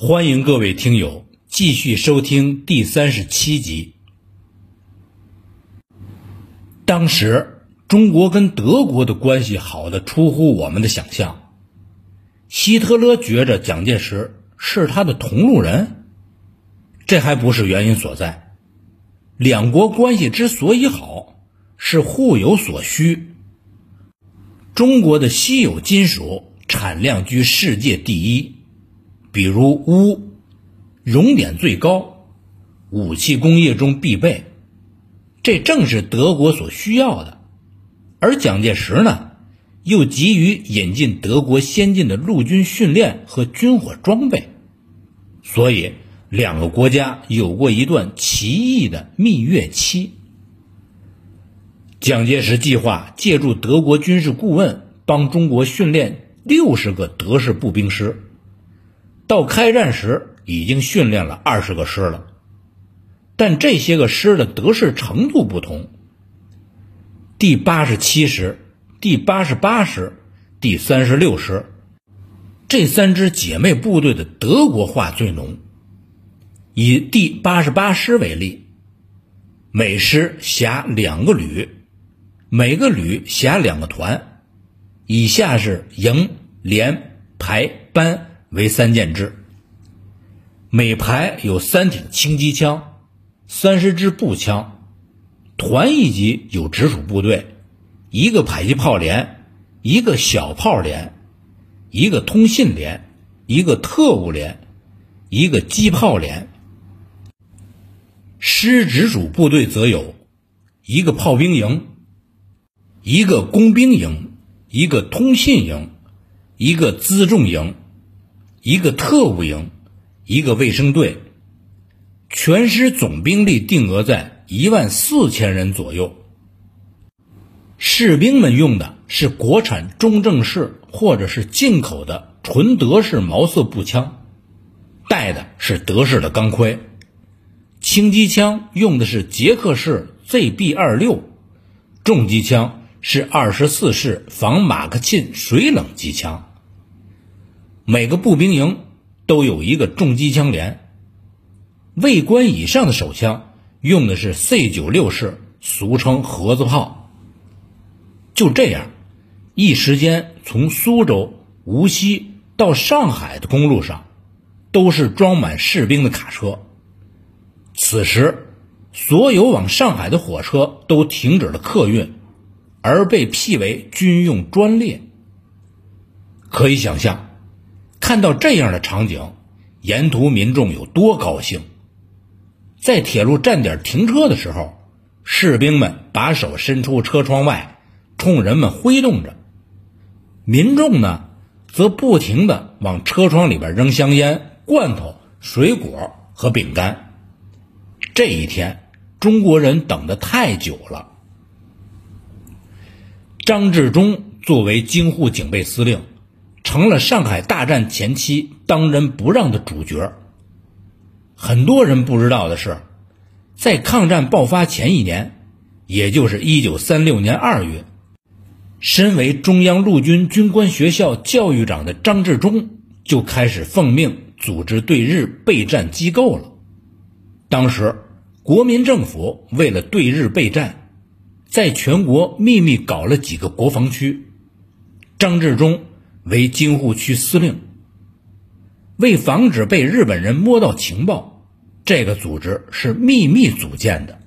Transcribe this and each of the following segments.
欢迎各位听友继续收听第三十七集。当时中国跟德国的关系好的出乎我们的想象，希特勒觉着蒋介石是他的同路人，这还不是原因所在。两国关系之所以好，是互有所需。中国的稀有金属产量居世界第一。比如钨，熔点最高，武器工业中必备，这正是德国所需要的。而蒋介石呢，又急于引进德国先进的陆军训练和军火装备，所以两个国家有过一段奇异的蜜月期。蒋介石计划借助德国军事顾问帮中国训练六十个德式步兵师。到开战时，已经训练了二十个师了，但这些个师的得势程度不同。第八十七师、第八十八师、第三十六师这三支姐妹部队的德国化最浓。以第八十八师为例，每师辖两个旅，每个旅辖两个团，以下是营、连、排、班。为三件制，每排有三挺轻机枪，三十支步枪，团一级有直属部队，一个迫击炮连，一个小炮连，一个通信连，一个特务连，一个机炮连。师直属部队则有一个炮兵营，一个工兵营，一个通信营，一个辎重营。一个特务营，一个卫生队，全师总兵力定额在一万四千人左右。士兵们用的是国产中正式或者是进口的纯德式毛瑟步枪，带的是德式的钢盔。轻机枪用的是捷克式 ZB 二六，重机枪是二十四式仿马克沁水冷机枪。每个步兵营都有一个重机枪连，尉官以上的手枪用的是 C 九六式，俗称盒子炮。就这样，一时间从苏州、无锡到上海的公路上，都是装满士兵的卡车。此时，所有往上海的火车都停止了客运，而被辟为军用专列。可以想象。看到这样的场景，沿途民众有多高兴！在铁路站点停车的时候，士兵们把手伸出车窗外，冲人们挥动着；民众呢，则不停地往车窗里边扔香烟、罐头、水果和饼干。这一天，中国人等得太久了。张治中作为京沪警备司令。成了上海大战前期当仁不让的主角。很多人不知道的是，在抗战爆发前一年，也就是一九三六年二月，身为中央陆军军官学校教育长的张治中就开始奉命组织对日备战机构了。当时，国民政府为了对日备战，在全国秘密搞了几个国防区，张治中。为京沪区司令，为防止被日本人摸到情报，这个组织是秘密组建的，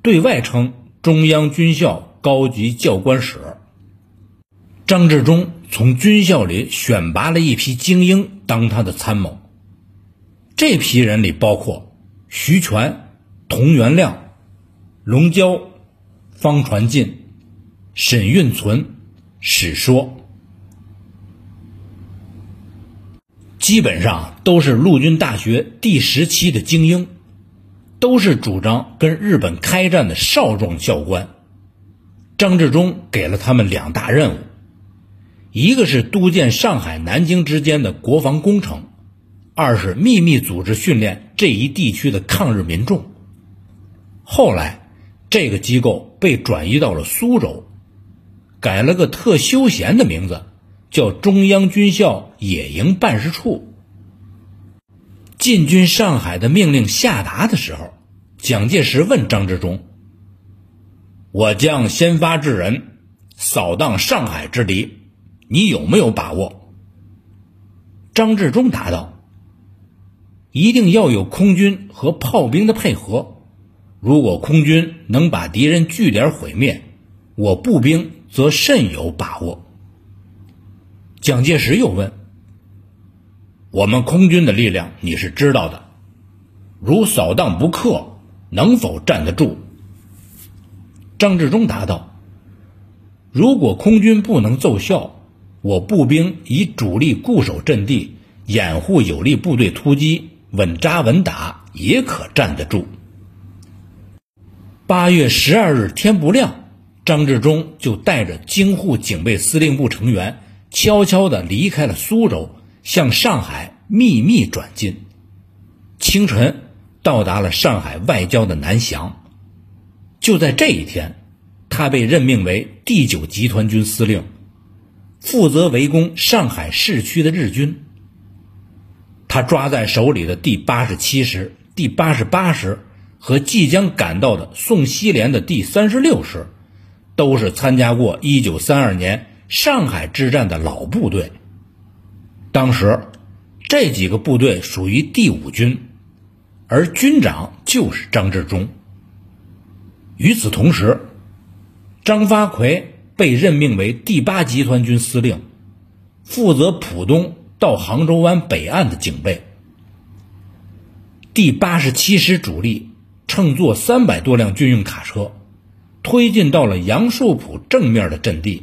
对外称中央军校高级教官室。张治中从军校里选拔了一批精英当他的参谋，这批人里包括徐全、童元亮、龙娇、方传进、沈运存、史说。基本上都是陆军大学第十期的精英，都是主张跟日本开战的少壮教官。张治中给了他们两大任务，一个是督建上海、南京之间的国防工程，二是秘密组织训练这一地区的抗日民众。后来，这个机构被转移到了苏州，改了个特休闲的名字。叫中央军校野营办事处。进军上海的命令下达的时候，蒋介石问张治中：“我将先发制人，扫荡上海之敌，你有没有把握？”张治中答道：“一定要有空军和炮兵的配合。如果空军能把敌人据点毁灭，我步兵则甚有把握。”蒋介石又问：“我们空军的力量你是知道的，如扫荡不克，能否站得住？”张治中答道：“如果空军不能奏效。”我步兵以主力固守阵地，掩护有力部队突击，稳扎稳打，也可站得住。八月十二日天不亮，张治中就带着京沪警备司令部成员，悄悄地离开了苏州，向上海秘密转进。清晨到达了上海外郊的南翔。就在这一天，他被任命为第九集团军司令。负责围攻上海市区的日军，他抓在手里的第八十七师、第八十八师和即将赶到的宋希濂的第三十六师，都是参加过一九三二年上海之战的老部队。当时，这几个部队属于第五军，而军长就是张治中。与此同时，张发奎。被任命为第八集团军司令，负责浦东到杭州湾北岸的警备。第八十七师主力乘坐三百多辆军用卡车，推进到了杨树浦正面的阵地，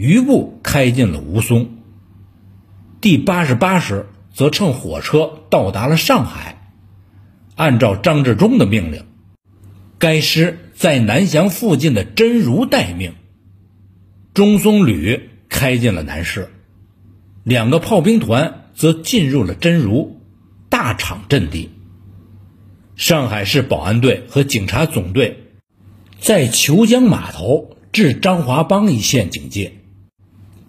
余部开进了吴淞。第八十八师则乘火车到达了上海，按照张治中的命令，该师在南翔附近的真如待命。中松旅开进了南市，两个炮兵团则进入了真如大厂阵地。上海市保安队和警察总队在虬江码头至张华浜一线警戒。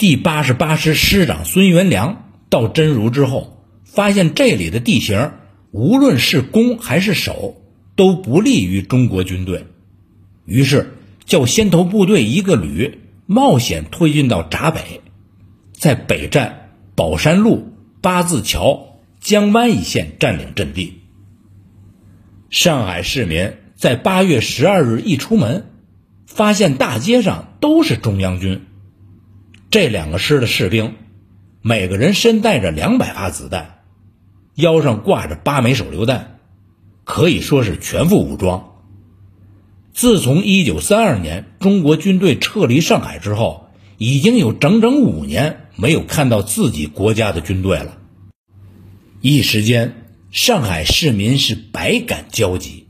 第八十八师师长孙元良到真如之后，发现这里的地形无论是攻还是守都不利于中国军队，于是叫先头部队一个旅。冒险推进到闸北，在北站宝山路、八字桥、江湾一线占领阵地。上海市民在八月十二日一出门，发现大街上都是中央军。这两个师的士兵，每个人身带着两百发子弹，腰上挂着八枚手榴弹，可以说是全副武装。自从一九三二年中国军队撤离上海之后，已经有整整五年没有看到自己国家的军队了。一时间，上海市民是百感交集。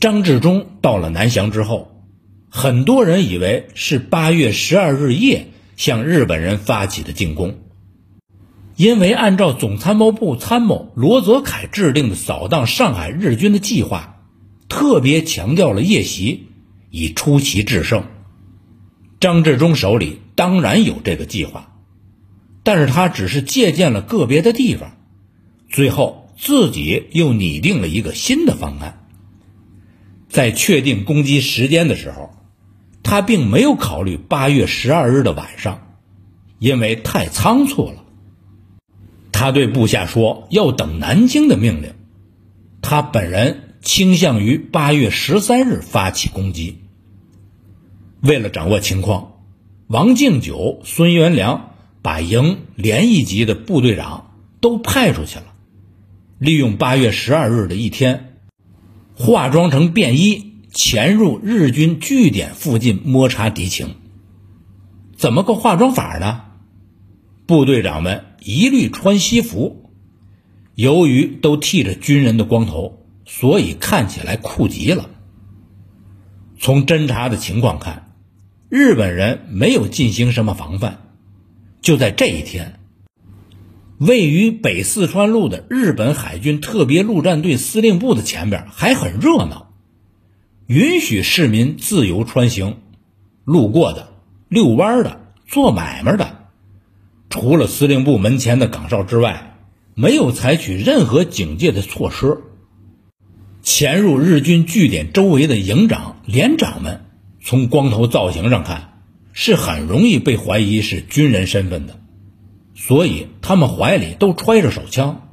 张治中到了南翔之后，很多人以为是八月十二日夜向日本人发起的进攻，因为按照总参谋部参谋罗泽楷制定的扫荡上海日军的计划。特别强调了夜袭，以出奇制胜。张治中手里当然有这个计划，但是他只是借鉴了个别的地方，最后自己又拟定了一个新的方案。在确定攻击时间的时候，他并没有考虑八月十二日的晚上，因为太仓促了。他对部下说：“要等南京的命令。”他本人。倾向于八月十三日发起攻击。为了掌握情况，王敬久、孙元良把营连一级的部队长都派出去了，利用八月十二日的一天，化妆成便衣，潜入日军据点附近摸查敌情。怎么个化妆法呢？部队长们一律穿西服，由于都剃着军人的光头。所以看起来酷极了。从侦查的情况看，日本人没有进行什么防范。就在这一天，位于北四川路的日本海军特别陆战队司令部的前边还很热闹，允许市民自由穿行，路过的、遛弯的、做买卖的，除了司令部门前的岗哨之外。没有采取任何警戒的措施。潜入日军据点周围的营长、连长们，从光头造型上看，是很容易被怀疑是军人身份的，所以他们怀里都揣着手枪。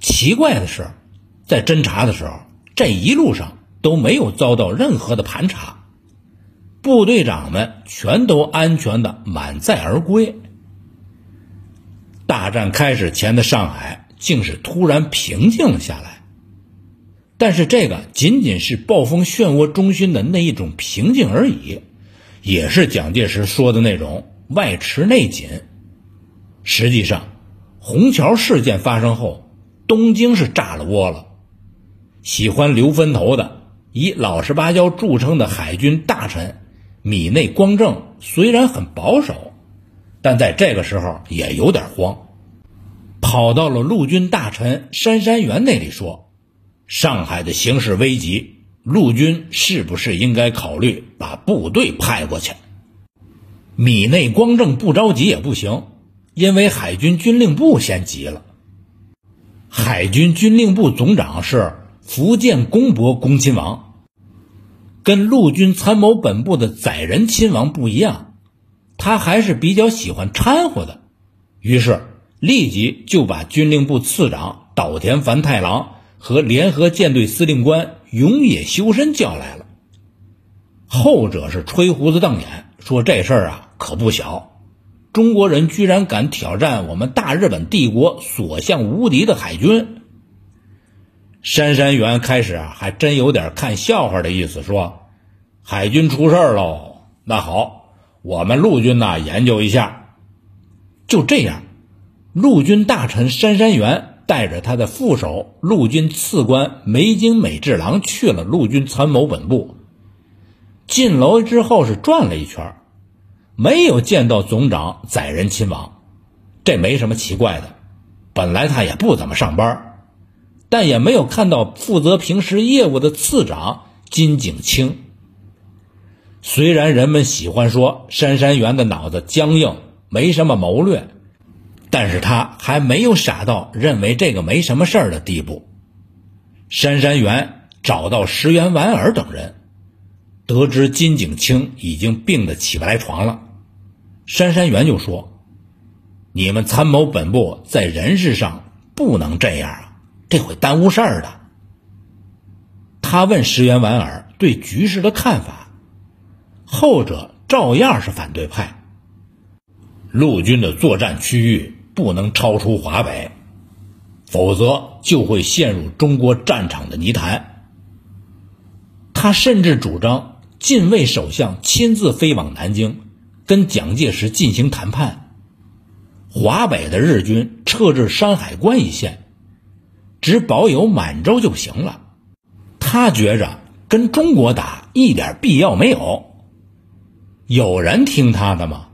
奇怪的是，在侦查的时候，这一路上都没有遭到任何的盘查，部队长们全都安全的满载而归。大战开始前的上海，竟是突然平静了下来。但是这个仅仅是暴风漩涡中心的那一种平静而已，也是蒋介石说的那种外弛内紧。实际上，虹桥事件发生后，东京是炸了窝了。喜欢留分头的、以老实巴交著称的海军大臣米内光政，虽然很保守，但在这个时候也有点慌，跑到了陆军大臣杉山元那里说。上海的形势危急，陆军是不是应该考虑把部队派过去？米内光政不着急也不行，因为海军军令部先急了。海军军令部总长是福建公伯恭亲王，跟陆军参谋本部的载人亲王不一样，他还是比较喜欢掺和的，于是立即就把军令部次长岛田繁太郎。和联合舰队司令官永野修身叫来了，后者是吹胡子瞪眼，说这事儿啊可不小，中国人居然敢挑战我们大日本帝国所向无敌的海军。杉山元开始啊还真有点看笑话的意思，说海军出事喽，那好，我们陆军呢研究一下。就这样，陆军大臣杉山元。带着他的副手陆军次官梅津美治郎去了陆军参谋本部。进楼之后是转了一圈，没有见到总长载人亲王，这没什么奇怪的。本来他也不怎么上班，但也没有看到负责平时业务的次长金景清。虽然人们喜欢说杉山元的脑子僵硬，没什么谋略。但是他还没有傻到认为这个没什么事儿的地步。杉山元找到石原莞尔等人，得知金景清已经病得起不来床了，杉山元就说：“你们参谋本部在人事上不能这样啊，这会耽误事儿的。”他问石原莞尔对局势的看法，后者照样是反对派。陆军的作战区域。不能超出华北，否则就会陷入中国战场的泥潭。他甚至主张近卫首相亲自飞往南京，跟蒋介石进行谈判。华北的日军撤至山海关一线，只保有满洲就行了。他觉着跟中国打一点必要没有。有人听他的吗？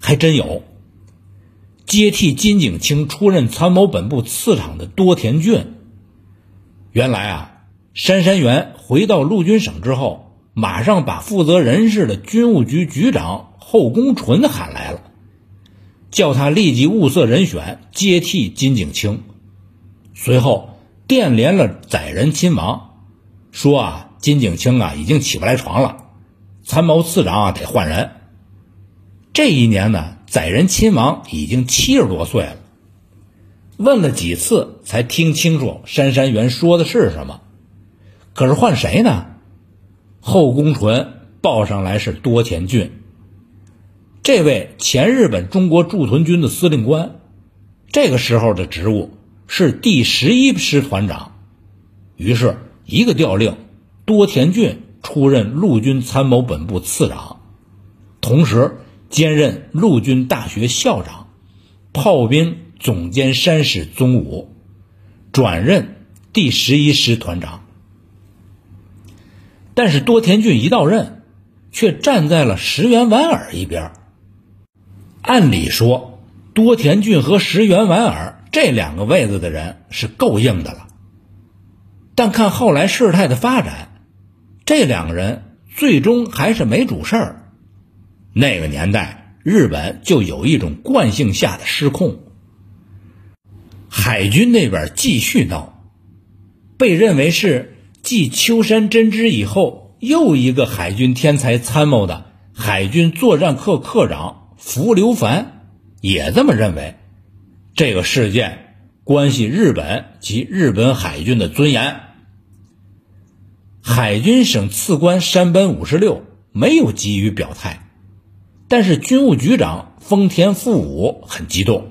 还真有。接替金景清出任参谋本部次长的多田骏，原来啊，杉山元回到陆军省之后，马上把负责人事的军务局局长后宫纯喊来了，叫他立即物色人选接替金景清。随后电联了载人亲王，说啊，金景清啊已经起不来床了，参谋次长啊得换人。这一年呢。载人亲王已经七十多岁了，问了几次才听清楚杉山元说的是什么。可是换谁呢？后宫纯报上来是多田骏，这位前日本中国驻屯军的司令官，这个时候的职务是第十一师团长。于是，一个调令，多田骏出任陆军参谋本部次长，同时。兼任陆军大学校长，炮兵总监山史宗武，转任第十一师团长。但是多田骏一到任，却站在了石原莞尔一边。按理说，多田骏和石原莞尔这两个位子的人是够硬的了。但看后来事态的发展，这两个人最终还是没主事儿。那个年代，日本就有一种惯性下的失控。海军那边继续闹，被认为是继秋山真之以后又一个海军天才参谋的海军作战课课长福留凡也这么认为。这个事件关系日本及日本海军的尊严。海军省次官山本五十六没有急于表态，但是军务局长丰田富武很激动。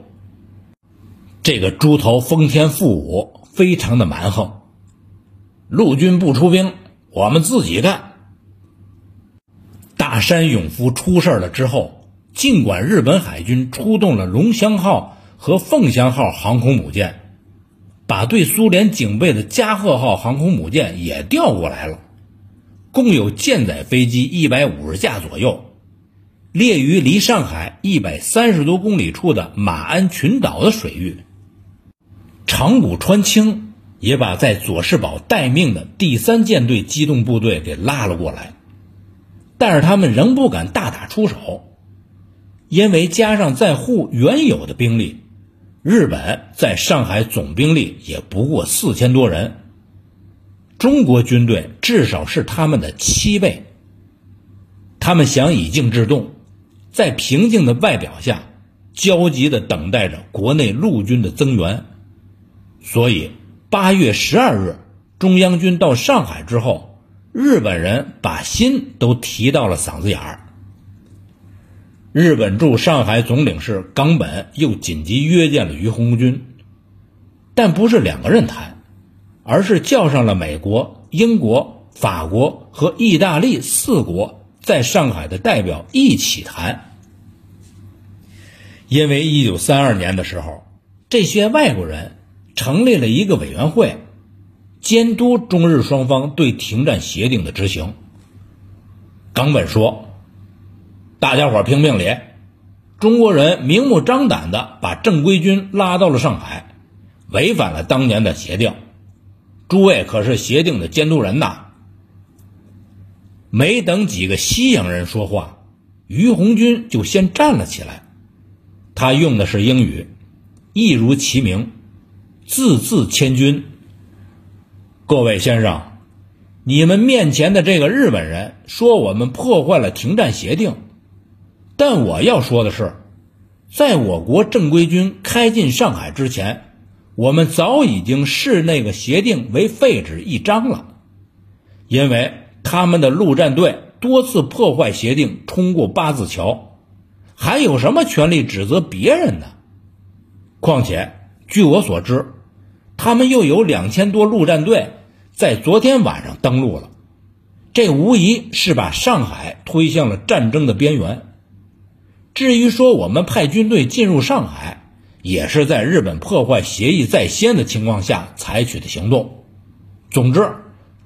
这个猪头丰田富武非常的蛮横，陆军不出兵，我们自己干。大山勇夫出事了之后，尽管日本海军出动了龙翔号和凤翔号航空母舰，把对苏联警备的加贺号航空母舰也调过来了，共有舰载飞机一百五十架左右，列于离上海一百三十多公里处的马鞍群岛的水域。长谷川清也把在佐世保待命的第三舰队机动部队给拉了过来，但是他们仍不敢大打出手，因为加上在沪原有的兵力，日本在上海总兵力也不过四千多人，中国军队至少是他们的七倍。他们想以静制动，在平静的外表下，焦急地等待着国内陆军的增援。所以，八月十二日，中央军到上海之后，日本人把心都提到了嗓子眼儿。日本驻上海总领事冈本又紧急约见了于洪军，但不是两个人谈，而是叫上了美国、英国、法国和意大利四国在上海的代表一起谈。因为一九三二年的时候，这些外国人。成立了一个委员会，监督中日双方对停战协定的执行。冈本说：“大家伙评评理，中国人明目张胆的把正规军拉到了上海，违反了当年的协定。诸位可是协定的监督人呐！”没等几个西洋人说话，于红军就先站了起来。他用的是英语，一如其名。字字千钧。各位先生，你们面前的这个日本人说我们破坏了停战协定，但我要说的是，在我国正规军开进上海之前，我们早已经视那个协定为废纸一张了，因为他们的陆战队多次破坏协定，冲过八字桥，还有什么权利指责别人呢？况且，据我所知。他们又有两千多陆战队在昨天晚上登陆了，这无疑是把上海推向了战争的边缘。至于说我们派军队进入上海，也是在日本破坏协议在先的情况下采取的行动。总之，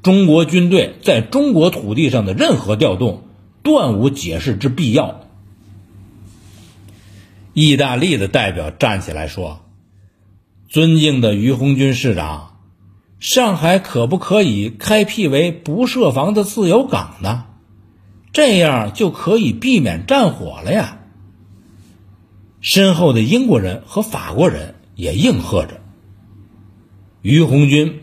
中国军队在中国土地上的任何调动，断无解释之必要。意大利的代表站起来说。尊敬的于红军师长，上海可不可以开辟为不设防的自由港呢？这样就可以避免战火了呀。身后的英国人和法国人也应和着。于红军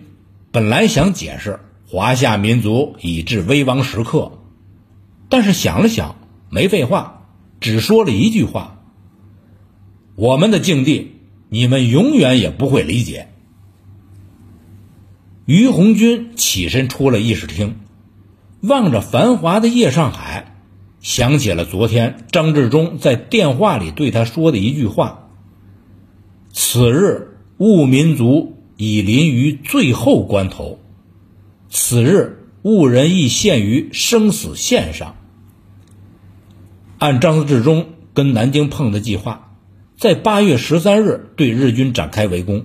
本来想解释华夏民族已至危亡时刻，但是想了想，没废话，只说了一句话：“我们的境地。”你们永远也不会理解。于红军起身出了议事厅，望着繁华的夜上海，想起了昨天张治中在电话里对他说的一句话：“此日吾民族已临于最后关头，此日吾人亦陷于生死线上。”按张治中跟南京碰的计划。在八月十三日对日军展开围攻，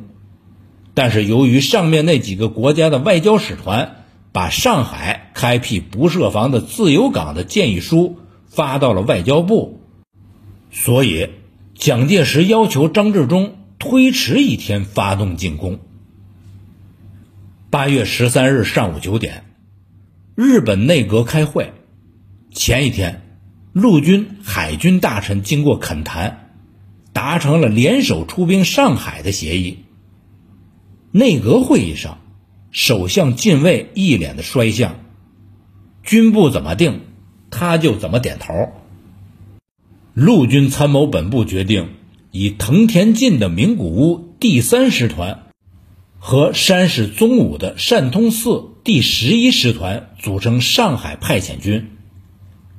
但是由于上面那几个国家的外交使团把上海开辟不设防的自由港的建议书发到了外交部，所以蒋介石要求张治中推迟一天发动进攻。八月十三日上午九点，日本内阁开会，前一天，陆军、海军大臣经过恳谈。达成了联手出兵上海的协议，内阁会议上，首相近卫一脸的衰相，军部怎么定，他就怎么点头。陆军参谋本部决定以藤田进的名古屋第三师团和山势宗武的善通寺第十一师团组成上海派遣军，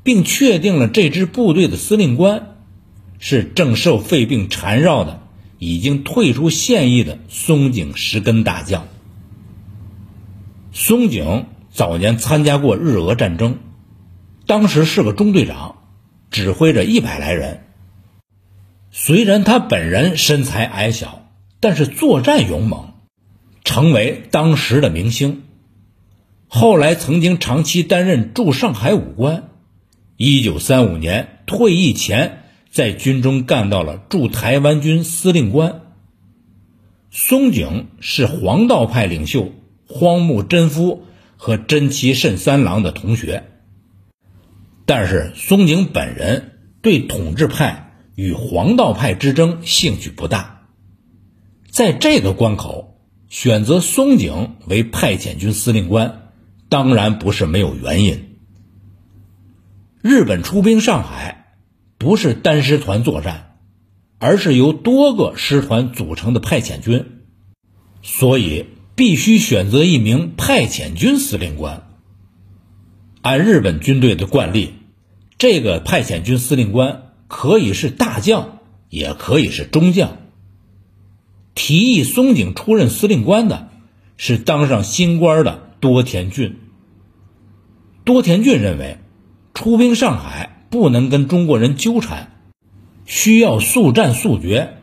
并确定了这支部队的司令官是正受肺病缠绕的、已经退出现役的松井石根大将。松井早年参加过日俄战争，当时是个中队长。指挥着一百来人。虽然他本人身材矮小，但是作战勇猛，成为当时的明星。后来曾经长期担任驻上海武官。一九三五年退役前，在军中干到了驻台湾军司令官。松井是黄道派领袖荒木贞夫和真崎慎三郎的同学。但是松井本人对统治派与黄道派之争兴趣不大，在这个关口选择松井为派遣军司令官，当然不是没有原因。日本出兵上海，不是单师团作战，而是由多个师团组成的派遣军，所以必须选择一名派遣军司令官。按日本军队的惯例。这个派遣军司令官可以是大将，也可以是中将。提议松井出任司令官的是当上新官的多田骏。多田骏认为，出兵上海不能跟中国人纠缠，需要速战速决，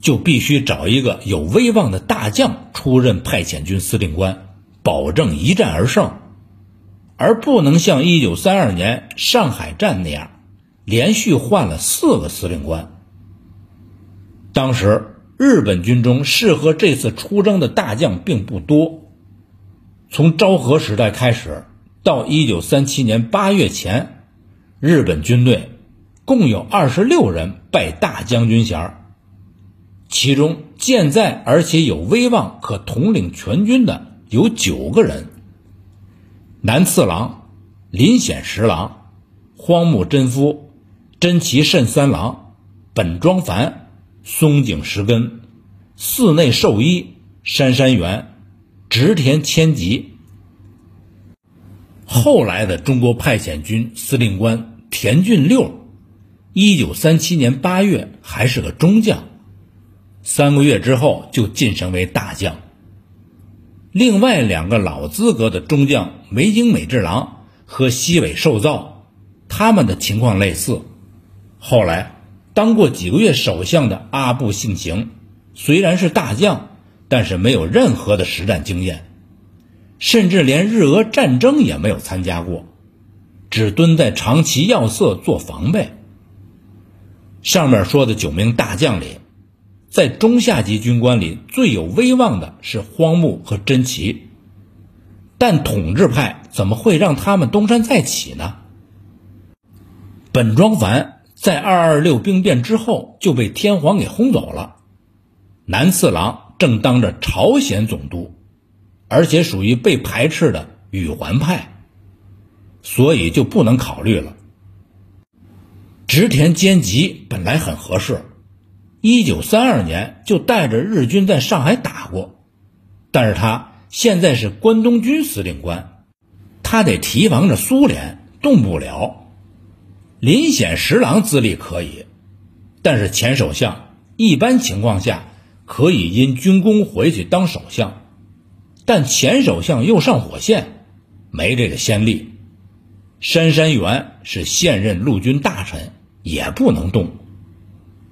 就必须找一个有威望的大将出任派遣军司令官，保证一战而胜。而不能像一九三二年上海战那样，连续换了四个司令官。当时日本军中适合这次出征的大将并不多。从昭和时代开始到一九三七年八月前，日本军队共有二十六人拜大将军衔其中健在而且有威望可统领全军的有九个人。南次郎、林显十郎、荒木贞夫、真崎慎三郎、本庄繁、松井石根、寺内寿一、杉山元、直田千吉。后来的中国派遣军司令官田俊六，一九三七年八月还是个中将，三个月之后就晋升为大将。另外两个老资格的中将梅津美治郎和西尾寿造，他们的情况类似。后来当过几个月首相的阿部信行，虽然是大将，但是没有任何的实战经验，甚至连日俄战争也没有参加过，只蹲在长崎要塞做防备。上面说的九名大将里。在中下级军官里最有威望的是荒木和真崎，但统治派怎么会让他们东山再起呢？本庄繁在二二六兵变之后就被天皇给轰走了，南次郎正当着朝鲜总督，而且属于被排斥的羽环派，所以就不能考虑了。直田兼吉本来很合适。一九三二年就带着日军在上海打过，但是他现在是关东军司令官，他得提防着苏联，动不了。林显十郎资历可以，但是前首相一般情况下可以因军功回去当首相，但前首相又上火线，没这个先例。杉山元是现任陆军大臣，也不能动。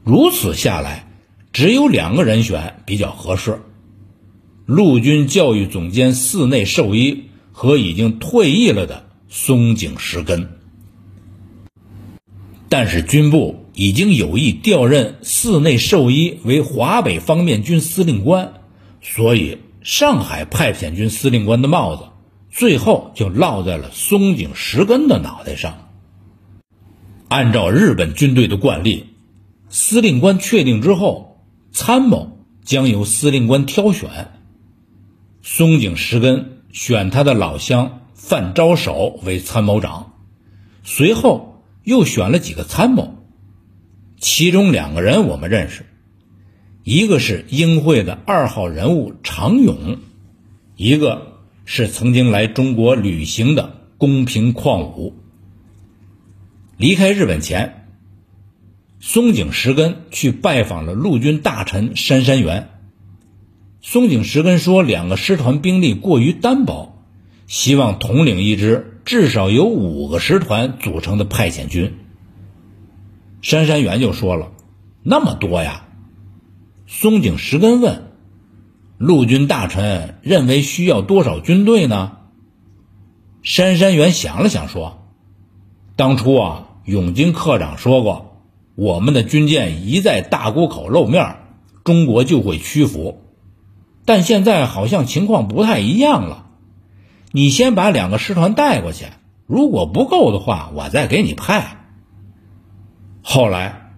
如此下来，只有两个人选比较合适：陆军教育总监寺内寿一和已经退役了的松井石根。但是军部已经有意调任寺内寿一为华北方面军司令官，所以上海派遣军司令官的帽子最后就落在了松井石根的脑袋上。按照日本军队的惯例。司令官确定之后，参谋将由司令官挑选，松井石根选他的老乡范昭守为参谋长，随后又选了几个参谋，其中两个人我们认识，一个是英会的二号人物常勇，一个是曾经来中国旅行的宫平矿武。离开日本前，松井石根去拜访了陆军大臣杉山元。松井石根说：“两个师团兵力过于单薄，希望统领一支至少有五个师团组成的派遣军。”杉山元就说了：“那么多呀？”松井石根问：“陆军大臣认为需要多少军队呢？”杉山元想了想说：“当初啊，永金科长说过，我们的军舰一在大沽口露面，中国就会屈服。”但现在好像情况不太一样了，你先把两个师团带过去，如果不够的话，我再给你派。后来，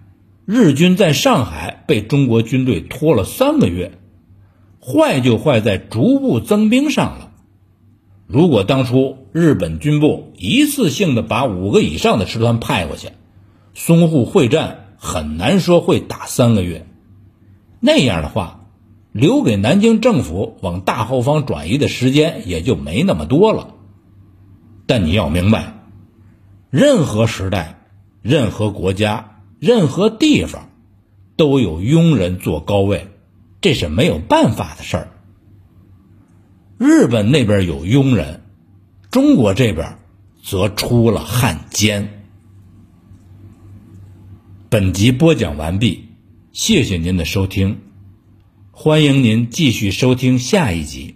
日军在上海被中国军队拖了三个月，坏就坏在逐步增兵上了。如果当初日本军部一次性的把五个以上的师团派过去，淞沪会战很难说会打三个月。那样的话。留给南京政府往大后方转移的时间也就没那么多了。但你要明白，任何时代、任何国家、任何地方，都有庸人坐高位，这是没有办法的事儿。日本那边有庸人，中国这边则出了汉奸。本集播讲完毕，谢谢您的收听。欢迎您继续收听下一集。